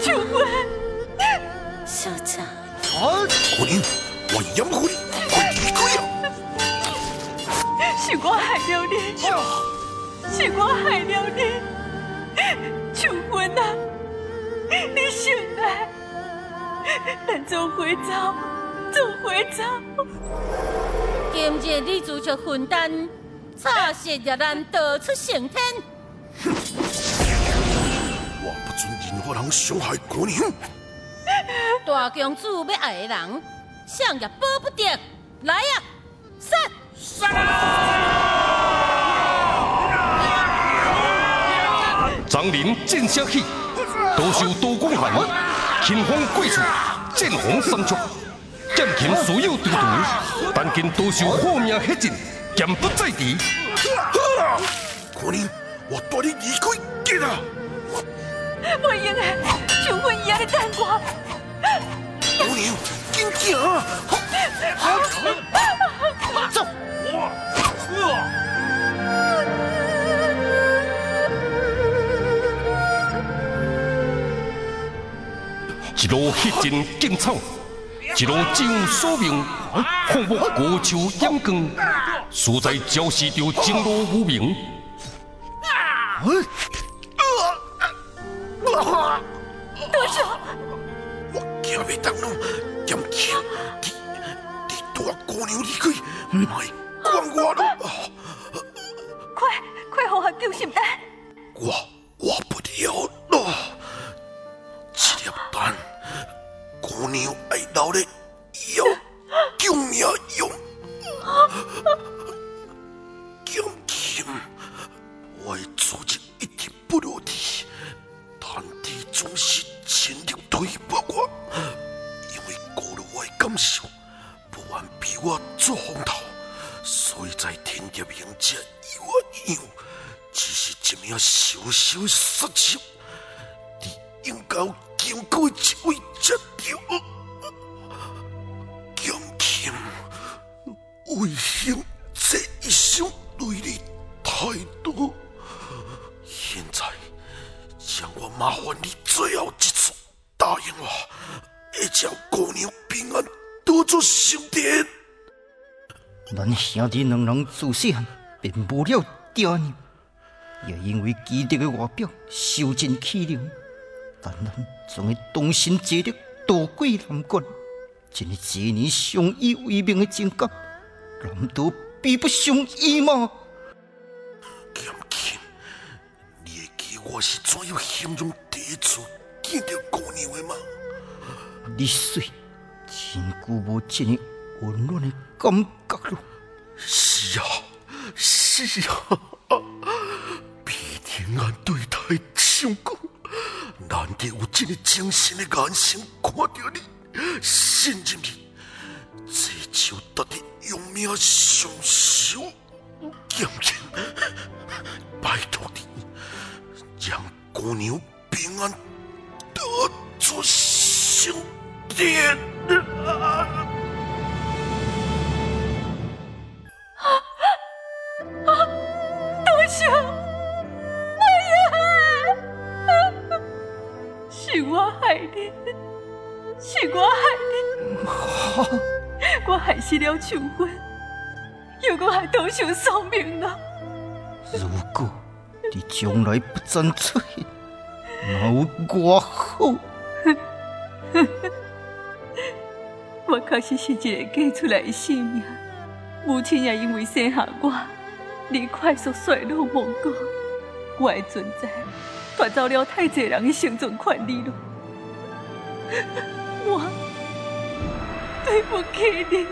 求婚，小姐，姑娘，我掩护你，快离开！是我害了你，是我害了你，求婚呐！你醒来，咱做伙走，做伙走。今日你自着混蛋，插舌也难逃出升天。准任何人伤害姑娘。大公主要爱的人，想也保不得。来呀，杀！杀张林见声起，多受刀光寒，秦风贵处，剑锋三尺，剑琴所有独独，但见多受火命血尽，剑不在敌。姑娘，我带你离开！不用的，求婚伊还在等我。姑娘，紧行！走。一路血尽劲草，一路只有宿命，放牧孤树掩光，实在昭示着前路无明。多比我做风头，所以在天地面前以我样，只是一名小小杀手，你应该有经过一位才对。剑琴，为兄这一生对你太多，现在让我麻烦你最后一次答应我，会将姑娘平安带出圣殿。咱兄弟两人自细汉便无了爹娘，也因为基德的外表受尽欺凌，但咱总会同心协力渡过难关，真个一年相依为命的情感，难道比不上伊吗？剑琴，你会记我是怎样形容第一次见到姑娘的吗？你水真久无这样温暖的感觉了。是啊，是啊，比天安对待上高，难得有这个精神的眼神看到你，信任你，这就值得用命相守。剑琴，拜托你，让姑娘平安得出圣殿。我还多受丧命了。如果你将来不曾出现，那有多好？我确实是一个嫁出来的性命，母亲也因为生下我，你快速衰落亡国，我的存在夺走了太侪人的生存权利了。我对不起你，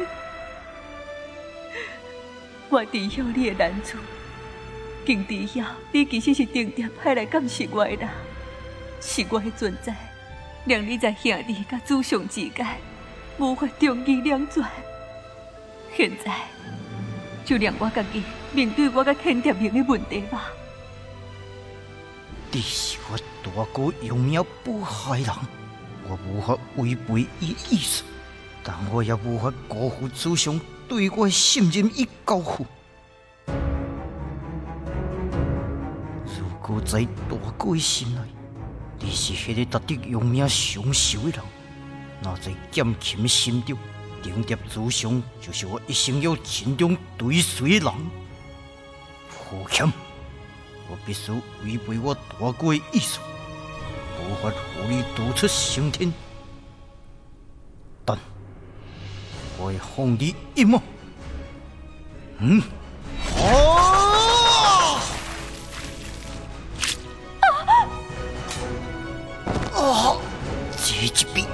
我知晓你的难处，更知晓你其实是定定派来监视我的人，是我的存在，让你在兄弟甲祖上之间。无法忠义两全，现在就让我家己面对我甲天蝶明的问题吧。你是我大哥用命保害人，我无法违背伊意思，但我也无法辜负祖上对我的信任与交付。如果在大哥的心内，你是迄个值得用命相守的人。那在剑琴心中，顶叠祖上就是我一生要尽忠追随的人。父亲，我必须违背我大哥的意思，无法和你独出升天。但我会放你一马。嗯。哦！啊！这一笔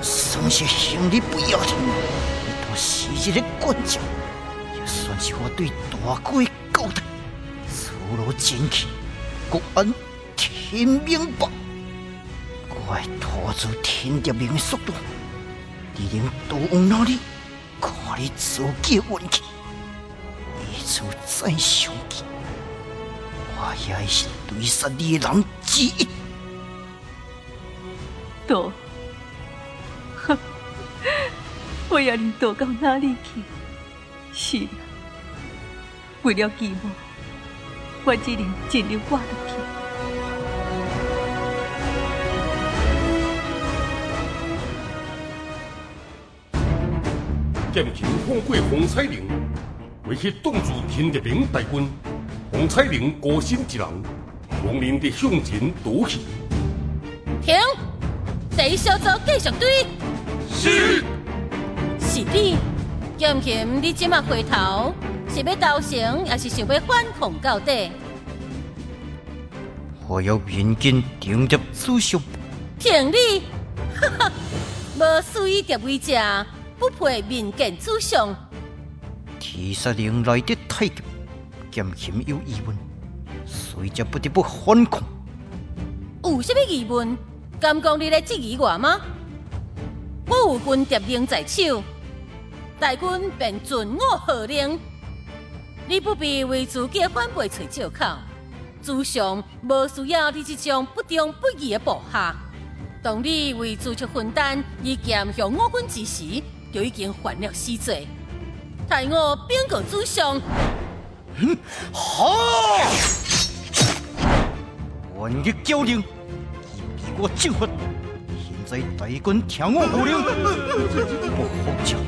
算是兄弟不要紧，一道昔日的关照，也算是我对大哥的交代。此路前去，各安天明吧。我会拖住天地明的速度，你能都往哪里？看你自己运气。处再凶气，我也是对杀你的人之一。躲，哼！我要你躲到哪里去？是，为了寂寞，我只能尽量挂落去。剑琴放过洪彩玲。为去挡住天德明大军，洪彩玲孤身一人，亡灵的向前躲去。停！第一小组继续追。是。是你，剑琴，你今麦回头是要投降，还是想要反抗到底？我要面见顶着祖上。停你！哈哈，无属于蝶为者，不配面见主上。提杀令来得太急，剑琴有疑问，所以才不得不反抗。有什么疑问？敢讲你来质疑我吗？我有军蝶令在手，大军便准我号令。你不必为自己反背找借口。主上无需要你这种不忠不义的部下。当你为自出分担以剑向我军之时，就已经犯了死罪。待我禀告祖上。好！万日交令，逼我正法。现在大军听我号令，不放枪。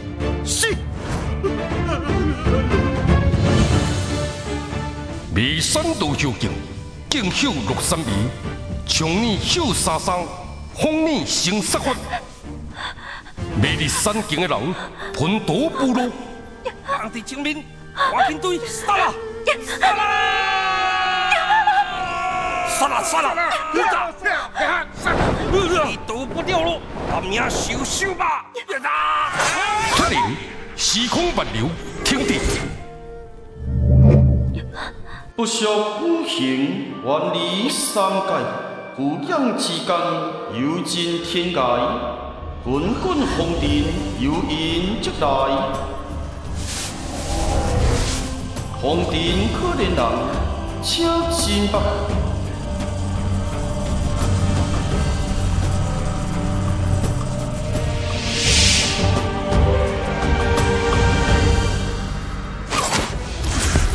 是。眉山道修径，剑秀六三眉，长年秀三三，风年生杀法。魅力山境的人，喷刀不落。皇帝清明，华军队杀了！杀了！杀了！杀了！你都不掉落，把命收收吧！他令时空万流，听敌。不孝五行，万里三界，姑娘之间，有尽天涯。滚滚红尘，由因即来。红尘可怜人，请心吧。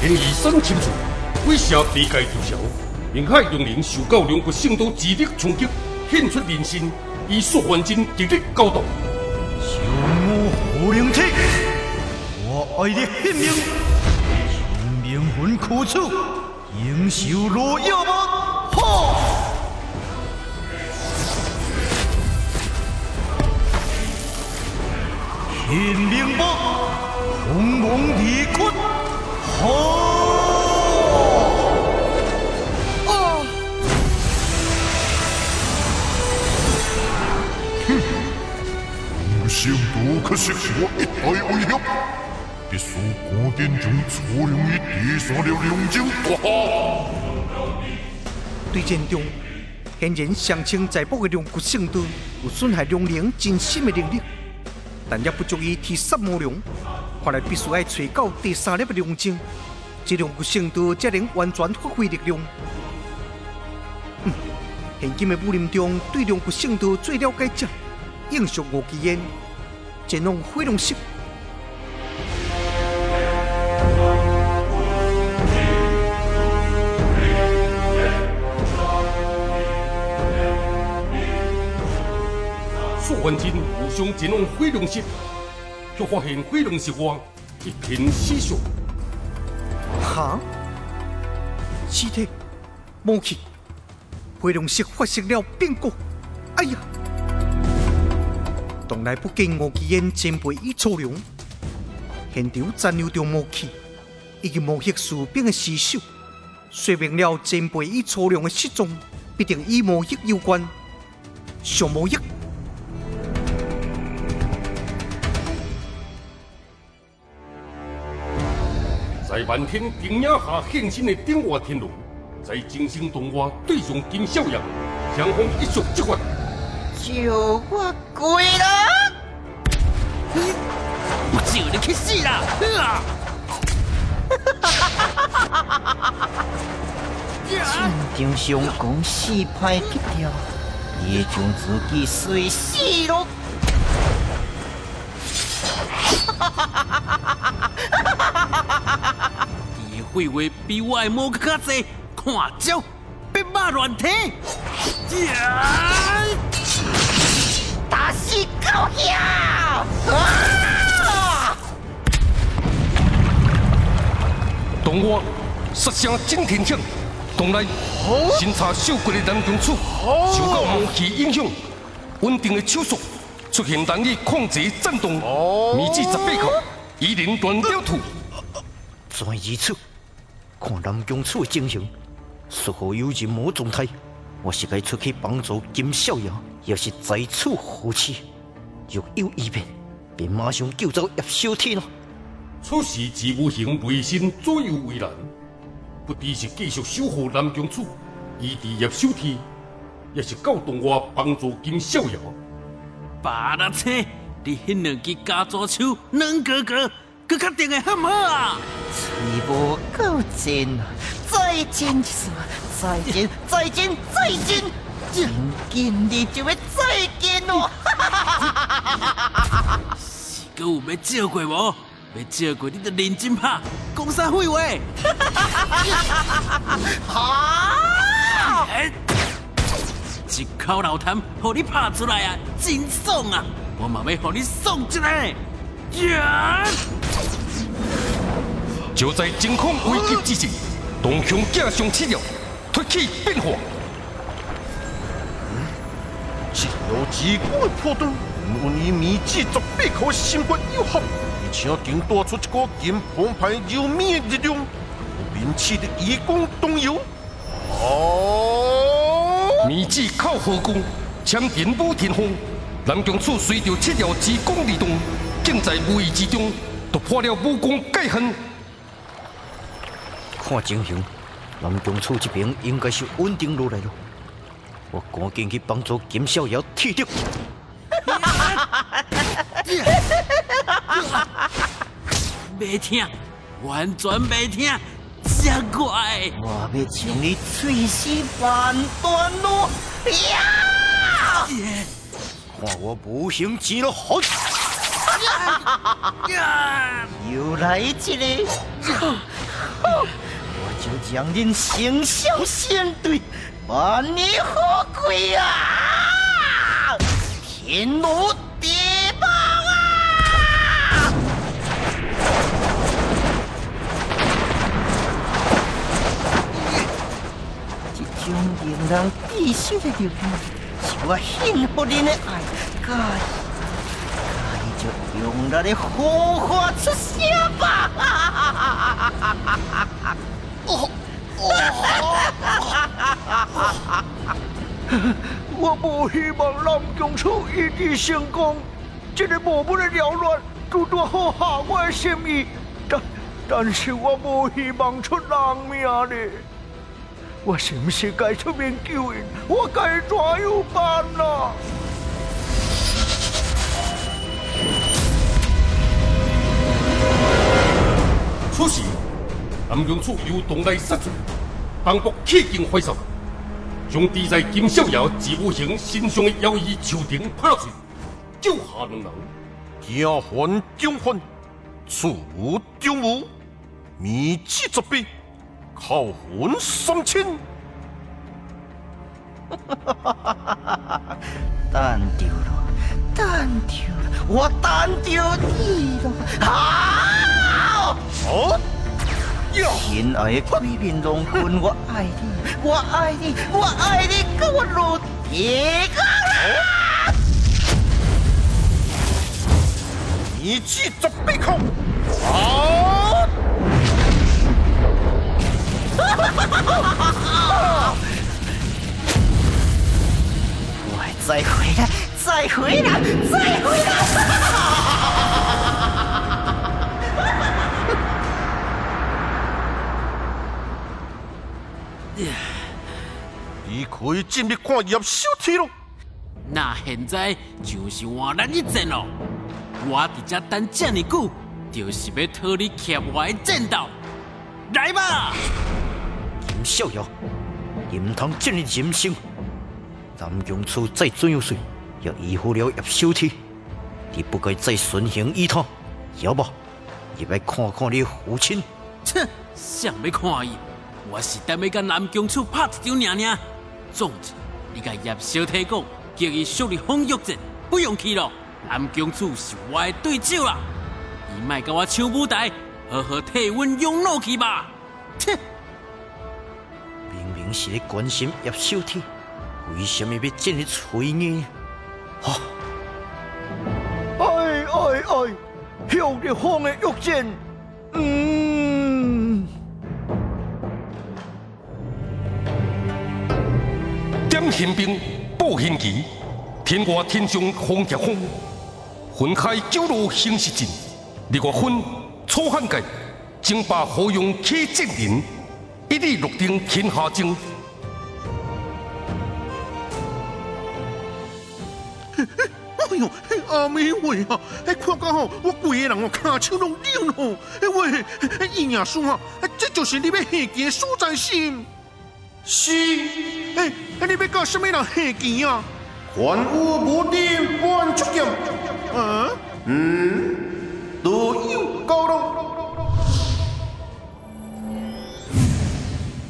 因以身侵入，威胁地界地潮，明海龙鳞受到两国圣都之力冲击，现出人心，以速还真直立高度。小魔火灵体，我爱的性命。灵魂苦楚，应受落叶吗？哈！天明吧，洪王地坤，哈！对战中，显然上清在卜的龙骨圣都有损害龙灵真心的能力，但也不足以替杀魔龙。看来必须要找到第三粒的龙井，这龙骨圣都才能完全发挥力量。现今的武林中对龙骨圣都最了解者，应属吴奇烟，前往飞龙寺。环境互相前往飞龙室，却发现飞龙室外一片死伤。哈！尸体、武器，飞龙室发生了变故。哎呀！东来不见吴奇燕前辈已出龙，现场残留着武器以及魔血士兵的尸首，说明了前辈已出龙的失踪必定与魔血有关。小魔血。在漫天顶影下现身的顶华天龙，在惊心动魄对上金小阳，双方一触即发。就我跪了！我叫你去死啦！战场上攻势歹急掉，也将自己随死咯！你会会比我的魔更加济，看招，兵马乱踢！打死狗兄！东外杀声震天响，东来巡查秀骨的南宫楚受到武器影响，稳定的手速出现难以控制的颤动，面子十八口，已连断了土。怎如此？看南宫处的情形，似乎有人魔状态。我是该出去帮助金少爷，要是再此呼气，若有异变，便马上救走叶小天了。此时自无形为身左右为难，不知是继续守护南宫楚，以治叶小天，也是教动我帮助金少爷。巴拉车，你迄两支加左手，两哥哥，佮确定会好唔好啊？气无够劲啊！再见一次，再见，再见，再见！真紧你就要再见哦！是佮有要照过无？要照过你就认真拍，讲啥废话？好！一口老痰，互你拍出来啊，真爽啊！我嘛要互你爽一下！呀！就在惊恐危急之时，东雄架上起了，脱起变化。只有自古的破断，无你秘籍十八颗心骨有合，而且定带出一个金澎湃柔美的力量，名气的义工东游。哦！秘籍靠火攻，枪电武天风，南宫楚随着七条之功力动，竟在无意之中突破了武功界限。看情形，南宫楚这边应该是稳定落来了。我赶紧去帮助金逍遥剃掉。袂听，完全袂听，真怪！我要将你碎尸万段咯！呀！看我无形之了好！又来一个！就将恁生肖相对，万年好贵啊！天罗地网啊！这种令人窒息的力量，是我幸福恁的爱，介意，介意就用咱的火花出声吧！哦我无希望南宫楚一直成功，这个无本的缭乱，拄拄好下我的心意。但但是我无希望出人命咧。我是不是该出面救人？我该怎样办啊？此时，南宫处有东来杀出，帮卜气劲挥扫，将抵在金小爷自无形身上的妖异球钉拍落去，救下两人。家还中还，处中无，秘籍十八，靠魂三千。等着咯，等着了，我等着你了。好，哦，亲爱的桂林龙君，我爱你，我爱你，我爱你，跟我入铁缸了。你去准备好，好，我再回来，再回来，再回来！你可以进去看叶小天咯。那现在就是换咱一战咯。我伫这等这么久，就是要讨你欠我的战斗。来吧！김逍遥，你唔通这么任性！南阳处再怎样水，也依附了叶小天，你不该再顺行依他，要不，你来看看你父亲。切，想要看伊，我是等要甲南宫处拍一场尔尔。总之，你甲叶小天讲，叫伊速力风玉阵，不用去咯。南宫处是我的对手啦，伊莫甲我抢舞台，好好替阮用怒气吧。切！明明是咧关心叶小天，为什么要这么催呢？啊！哎哎哎，向日风的玉剑，嗯，点宪兵，报宪旗，天外天上风夹风，云开九路行势阵，日月分楚汉界，争霸何用起阵人，一律落定天下争。哎呦，阿妹喂啊！哎，看到吼，我规个人哦，骹手拢冷吼。哎喂，哎伊爷叔啊，哎这就是你要下棋的所在心？是。哎，哎你要搞什么人黑棋啊？还武无敌半出剑。啊？嗯？都有高了。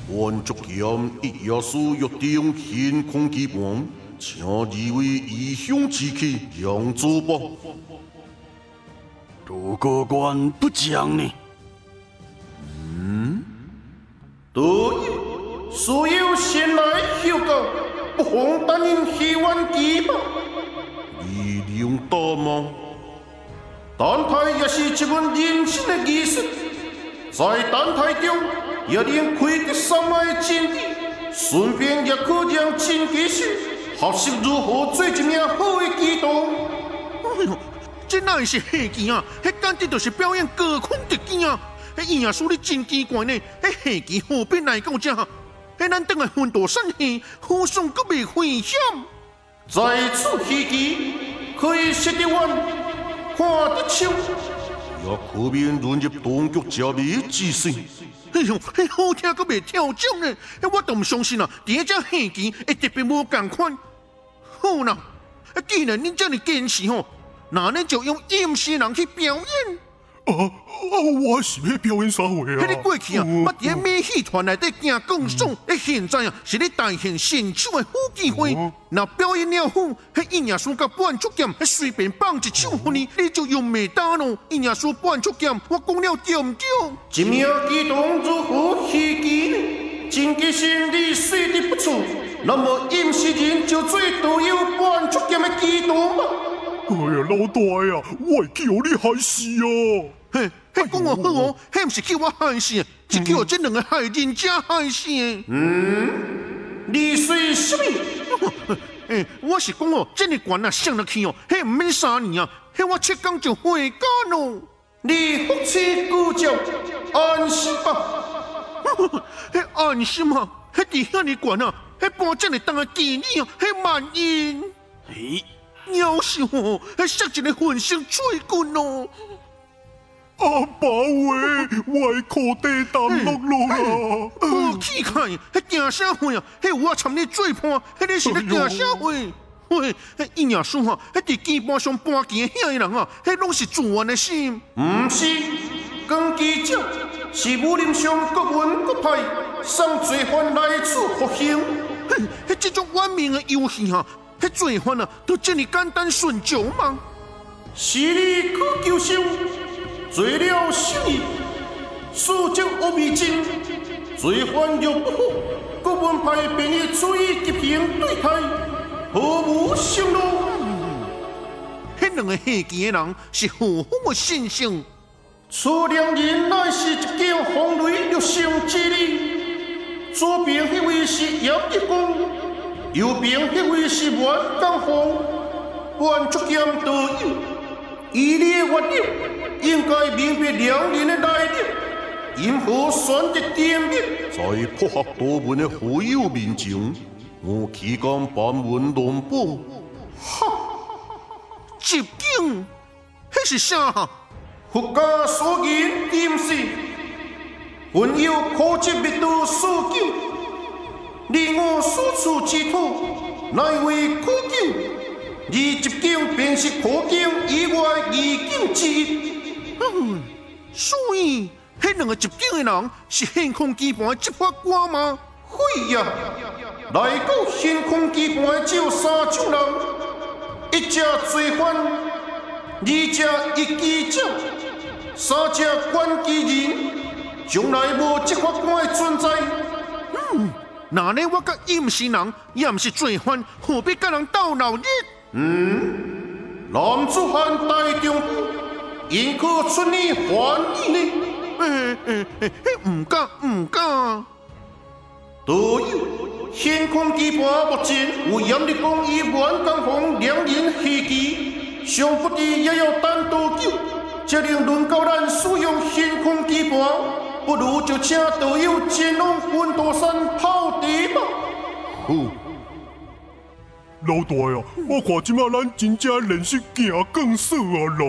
万竹剑一夜书约定天空基盘，请二位异乡之客让座吧。如果官不讲呢？嗯？都有，所有先来休告，不妨担任希望基吧。力量大吗？单台也是一门人生的艺术，在单台中也能开得三脉真理，顺便也可让真技师学习如何做一名好的棋童。哎呦，这哪会是下棋啊？迄简直就是表演高空特技啊！迄伊也说你真奇怪呢，迄下棋何必来到这？迄咱等下分大山下，好爽阁未危险。在此期间，可以识得弯，看得手，也可免沦入当局者迷之身。哎呦，迄好听阁未跳奖呢！我都唔相信啊，第一只下棋会特别无共款。好啦，既然恁这么坚持吼，那恁就用阴险人去表演。啊啊！我是要表演啥话啊？迄你过去啊，捌伫咧美戏团内底行讲爽，迄现在啊是咧大现现手的好机会。那表演了好，迄印亚书甲半出剑，迄随便放一手互你，你就用袂打咯。印亚书半出剑，我讲了对唔对？一秒激动如何戏技呢？真其实你水得不错，那么阴湿人就最多有半出剑的激动吧。哎呀，老大呀，我叫你害死哦！嘿，迄讲我好哦，迄毋是叫我害死，是叫我这两个害人家害死。嗯，你说什么？诶，我是讲哦，这个官啊上得去哦，迄毋免三年啊，迄我七天就回家咯。你福气孤照，安心吧。迄安心啊，迄伫遐尼悬啊，迄半正会当个纪念啊，迄万因。嘿，鸟是哦，迄杀一个浑身水棍哦。阿爸喂，我的裤底淡落落啦！好气概，迄惊啥货啊？迄有我参你做伴，迄个是咧惊啥货？喂，迄伊爷叔哈，迄伫棋盘上搬棋遐个人啊，迄拢是自愿的心。毋是，讲记者是武林上各门各派送罪犯来此服刑。迄这种冤命的游戏哈，罪犯啊，都这么简单顺从吗？是你可救生，做了生意，事情恶未尽，罪犯又不服，国门派便以处以极刑对待，毫无生路？迄两个下贱的人是何方的信性？此两人乃是一件风雷六星之力，左边迄位是杨一公，右边迄位是阮江峰，阮出剑得友，以你的原理，应该明白两人的来历，因何选择点名？在破获多门的好友面前，我岂敢班门弄斧？哈！接警，迄是啥？佛家所言严是，本有可及密度数据，你我所处之土，乃为可境，而接境便是可境以外异境之一。哼，所以，迄两个接境的人是星空机盘的执法官吗？会呀，来到星空机盘只有三种人：一只罪犯，二只一记者。三只关机人，从来无执法官。那呢？我甲伊毋是人，也毋是罪犯，何必甲人斗闹热？嗯，男子汉大丈夫，应可出你还意呢？嗯嗯嗯，毋敢毋敢。对，天空机盘目前有严立功与阮江峰两人袭击，上不敌也要单多久。这令轮到咱使用天空机盘，不如就请队友前往云朵山泡茶吧。好，老大啊，我看即马咱真正练习行更少啊啦。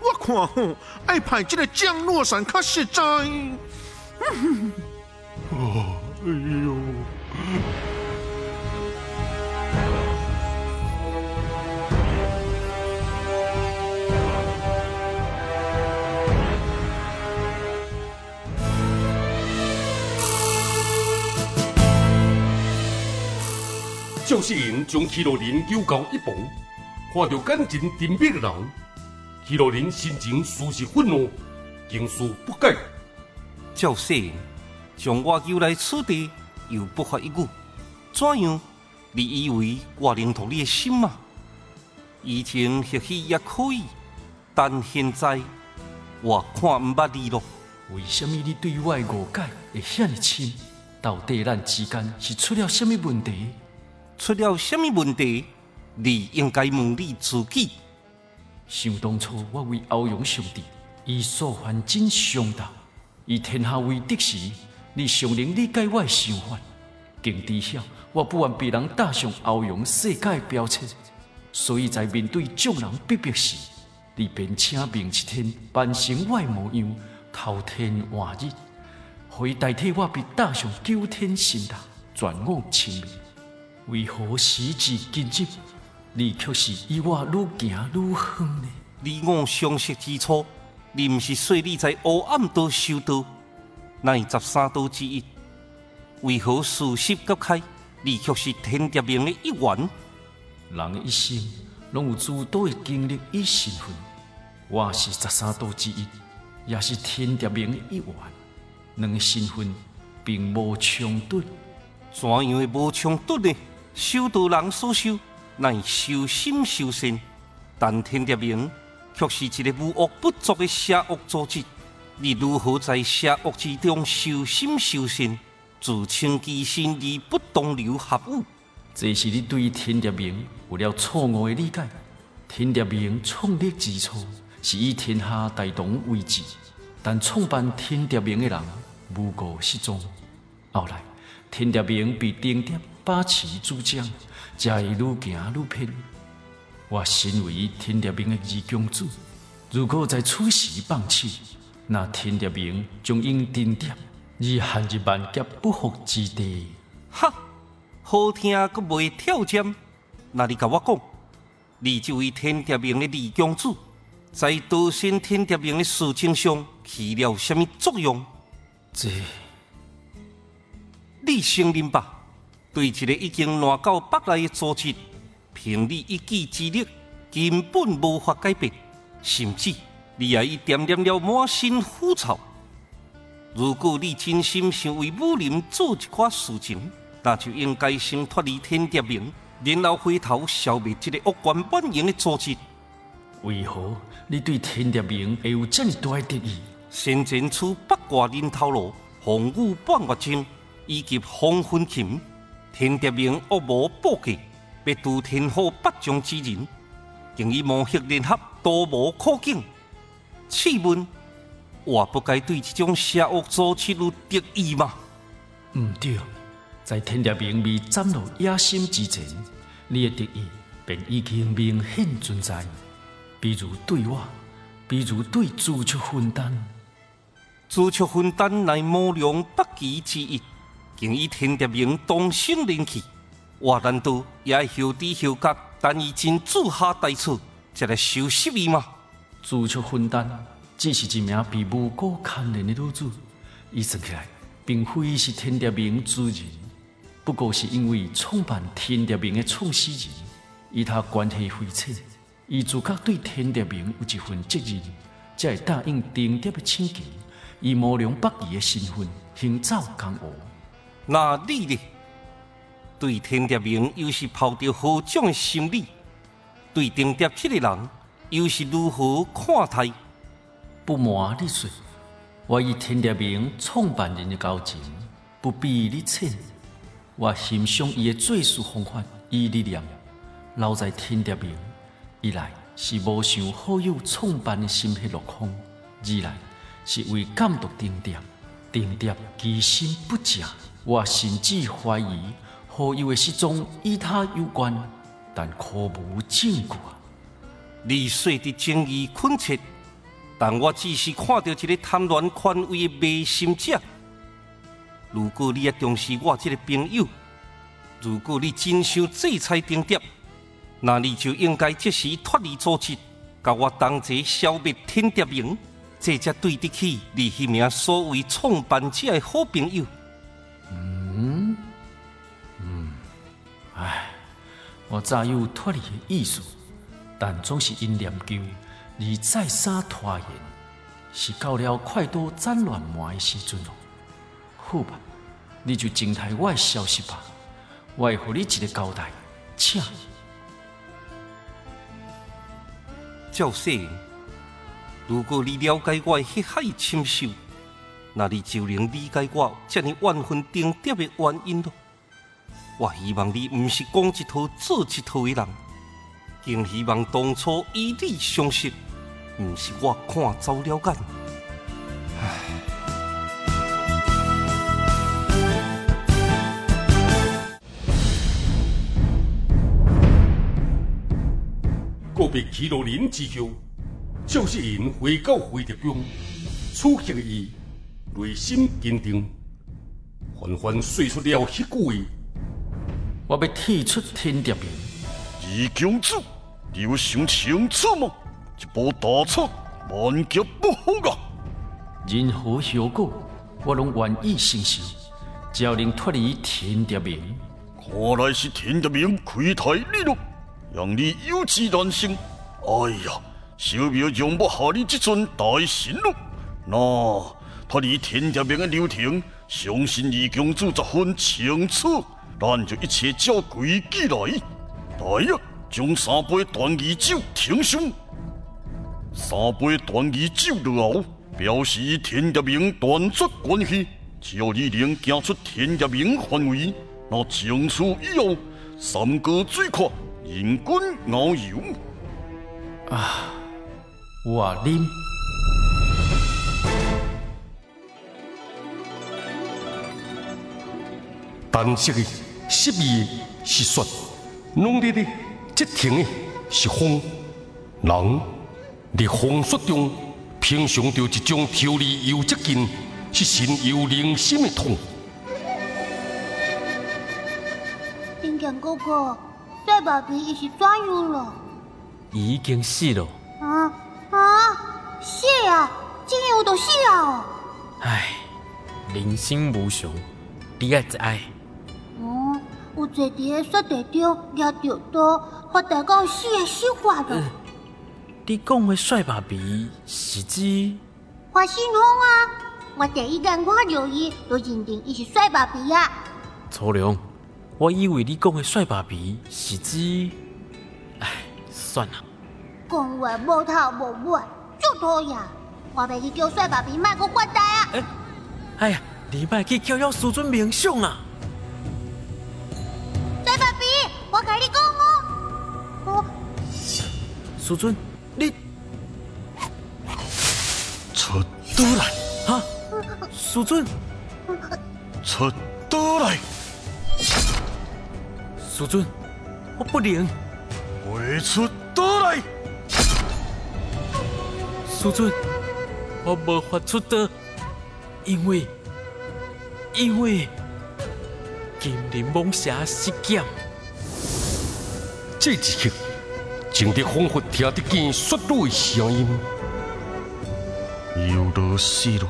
我看吼，爱派这个降落伞较实在。啊，哎呦！赵世仁将齐罗林丢到一旁，看到眼前沉默的人，齐罗林心情似是愤怒，情绪不改。赵世仁将我救来此地，又不发一语，怎样？你以为我能同你的心吗？以前或许也可以，但现在我看唔捌你咯。为什么你对我的误解会遐尼深？到底咱之间是出了什么问题？出了什么问题？你应该问你自己。想当初我为欧阳上帝，以所还真相大，以天下为敌时，你尚能理解我的想法。更知晓我不愿被人打上欧阳世界标签，所以在面对众人逼迫时，你便请命一天扮成我模样，偷天换日，可以代替我被打上九天神塔，转我清明。为何时至今日，你却是与我愈行愈远呢？你我相识之初，你毋是说你在黑暗道修道，乃十三道之一。为何事实揭开，你却是天地明的一员？人的一生拢有诸多的经历与身份，我是十三道之一，也是天地明的一员。两个身份并无冲突，怎样会无冲突呢？修道人所修，乃修心修身，但天地明却是一个无恶不作的邪恶组织。你如何在邪恶之中修心修身，自清其心而不同流合污？这是你对天地明有了错误的理解。天地明创立之初是以天下大同为志，但创办天地明的人无故失踪。后来，天地明被定点。把持主将，才会愈行愈偏。我身为天地明的二公子，如果在此时放弃，那天地明将因定点而陷入万劫不复之地。哈，好听阁袂挑战。那你甲我讲，你这位天地明的二公子，在道心天地明的事情上起了什么作用？这，你承认吧？对一个已经烂到北来的组织，凭你一己之力，根本无法改变，甚至你也已沾染了满身腐臭。如果你真心想为武林做一寡事情，那就应该先脱离天蝶明，然后回头消灭这个恶贯满盈的组织。为何你对天蝶明会有这么大的敌意？先前出八卦人头路、红雾半月镜以及黄昏琴，天蝶明恶魔报计，必渡天火八将之人，竟以魔血联合，多无可敬。试问，我不该对这种邪恶组织有敌意吗？毋对，在天蝶明未展露野心之前，你的敌意便已经明显存在。比如对我，比如对朱雀分担。朱雀分担乃魔良八奇之一，竟以天德明动心灵气。我难道也后知后觉，但已真住下大错，才来收拾伊吗？朱雀分担只是一名被无辜牵连的女子，伊算起来，并非是天德明之人，不过是因为创办天德明的创始人，与他关系匪浅。伊自觉对天德明有一份责任，才会答应丁德的请求，以无良不义的身份行走江湖。那你呢？对天蝶明又是抱着何种心理？对丁蝶这个人又是如何看待？不瞒你说，我与天蝶明创办人的交情不比你浅。我欣赏伊的做事方法与理念，留在天蝶明。一来是无想好友创办的心血落空，二来是为监督丁蝶，丁蝶居心不正，我甚至怀疑好友的失踪与他有关，但可无证据。你说的正义困切，但我只是看到一个贪婪权威的迷信者。如果你也重视我这个朋友，如果你真想制裁丁蝶，那你就应该即时脱离组织，甲我同齐消灭天蝶营，这才对得起你迄名所谓创办者的好朋友。嗯嗯，唉，我早有脱离的意思，但总是因念旧而再三拖延，是到了快刀斩乱麻的时阵咯。好吧，你就静待我的消息吧，我会给你一个交代，请。教授，如果你了解我的血海深仇，那你就能理解我这样万分定蝶的原因咯。我希望你不是讲一套做一套的人，更希望当初以你相识，不是我看走了眼。唉，告别祁罗林之后，赵世隐回到回蝶宫，此刻的伊内心坚定，缓缓说出了迄句话：“我要退出天蝶明。”二公子，你有想清楚吗？一步大错，万劫不复啊！任何后果，我拢愿意承受，只要能脱离天蝶明。看来是天蝶明亏待你了。让你有志难伸，哎呀，小苗容不下你这尊大神了。那他离天地明的流程，相信二公主十分清楚。咱就一切照规矩来。来呀，将三杯断义酒停上。三杯断义酒落后，表示天地明断绝关系。只要你能走出天地明范围，那从此以后，三哥最快。人君遨游啊！我啉。淡色的、湿味的是雪，浓烈的、激情的是风。人在风雪中品尝着一种条理又接近、是神又灵心的痛。丁强哥哥。在爸比已是怎样了？已经死了。啊啊！死啊！竟然有都死啊！唉，人生无常，你也知。哦，有坐伫雪地中抓着刀，发大讲死的死法咯。你讲的帅爸比是指华信峰啊！我第一眼看到伊，就认定伊是帅爸比啊。粗良，我以为你讲的帅爸比是指……哎，算了。讲话无头无尾，足讨厌！我袂去叫帅爸比，卖个发呆啊！哎，哎呀，你卖去叫妖师尊名相啊！我跟你讲哦，师尊，你出刀来！哈，师尊，出刀来！师尊，我不灵。会出刀来！师尊，我无法出刀，因为因为金鳞蟒蛇失剑。这一刻，静的仿佛听得见雪落的声音。又落雪了，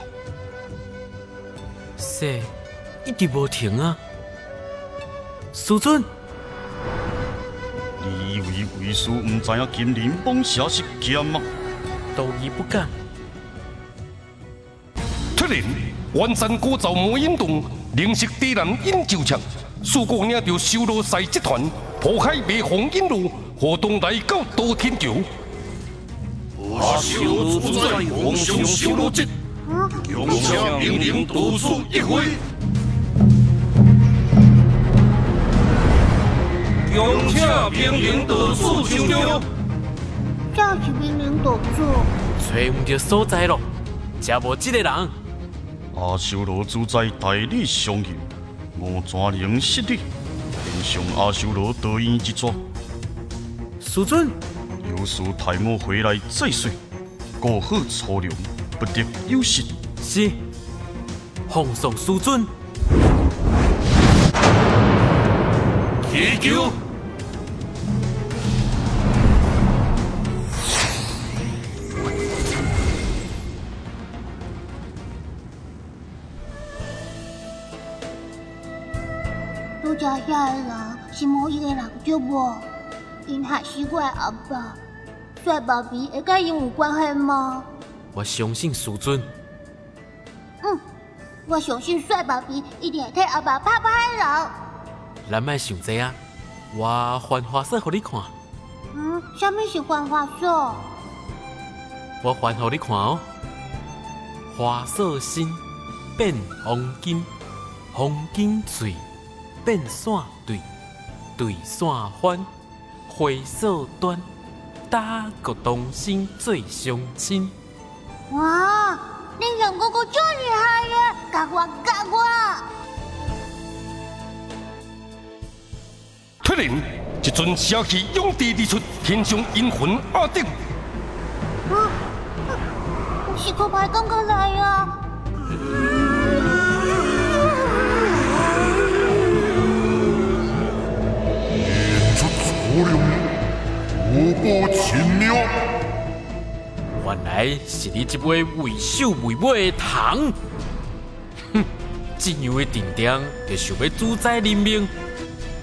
雪一直无停啊！师尊，你以为为师唔知影金鳞蟒蛇是剑吗？道义不敢。突然，万山古造魔影动，灵石地然引九枪，四国领着修罗赛集团，破开灭风引路，活动来到多天桥。阿修罗主宰，皇上修罗节，勇者命令独处一回。勇者命令独处上了。这是命令独处。找唔到所在咯，只无这个人。阿修罗主宰代理上任，我全能失礼，连上阿修罗得院一抓。师尊。有事太莫回来再说，过好粗粮，不得有失。是，奉送师尊。祈求。拄只遐个人是某一个人对无？因害死我阿爸，帅爸比会甲因有关系吗？我相信师尊。嗯，我相信帅爸比一定会替阿爸拍拍手。咱莫想这啊，我还花色给你看。嗯，什么是还花色？我还给你看哦。花色心变黄金，黄金嘴变线对，对线翻。花色端，打个同心最相亲。哇，恁两哥哥真厉害耶！教我，教我。突然，一尊邪气涌地而出，天上阴魂阿顶。啊！是可派刚刚来啊！无量无波奇妙，原来是你这位为首为尾的唐。哼，这样的镇长，就想要主宰人民，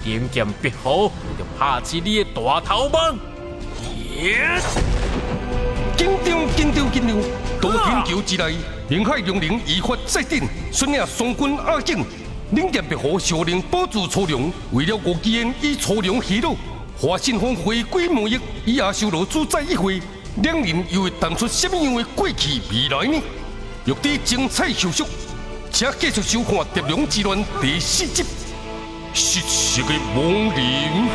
连剑别虎，就拍起你的大头棒。耶！紧张紧张紧张！多天桥之内，明海龙鳞移发再顶，率领双军阿景，领剑别虎小林保住粗粮，为了国基恩以粗粮虚落。华信峰回归魔域，以阿修罗主宰议会，两人又会谈出什么样的过去未来呢？欲知精彩后续，请继续收看《蝶龙之乱》第四集《失色的亡灵》。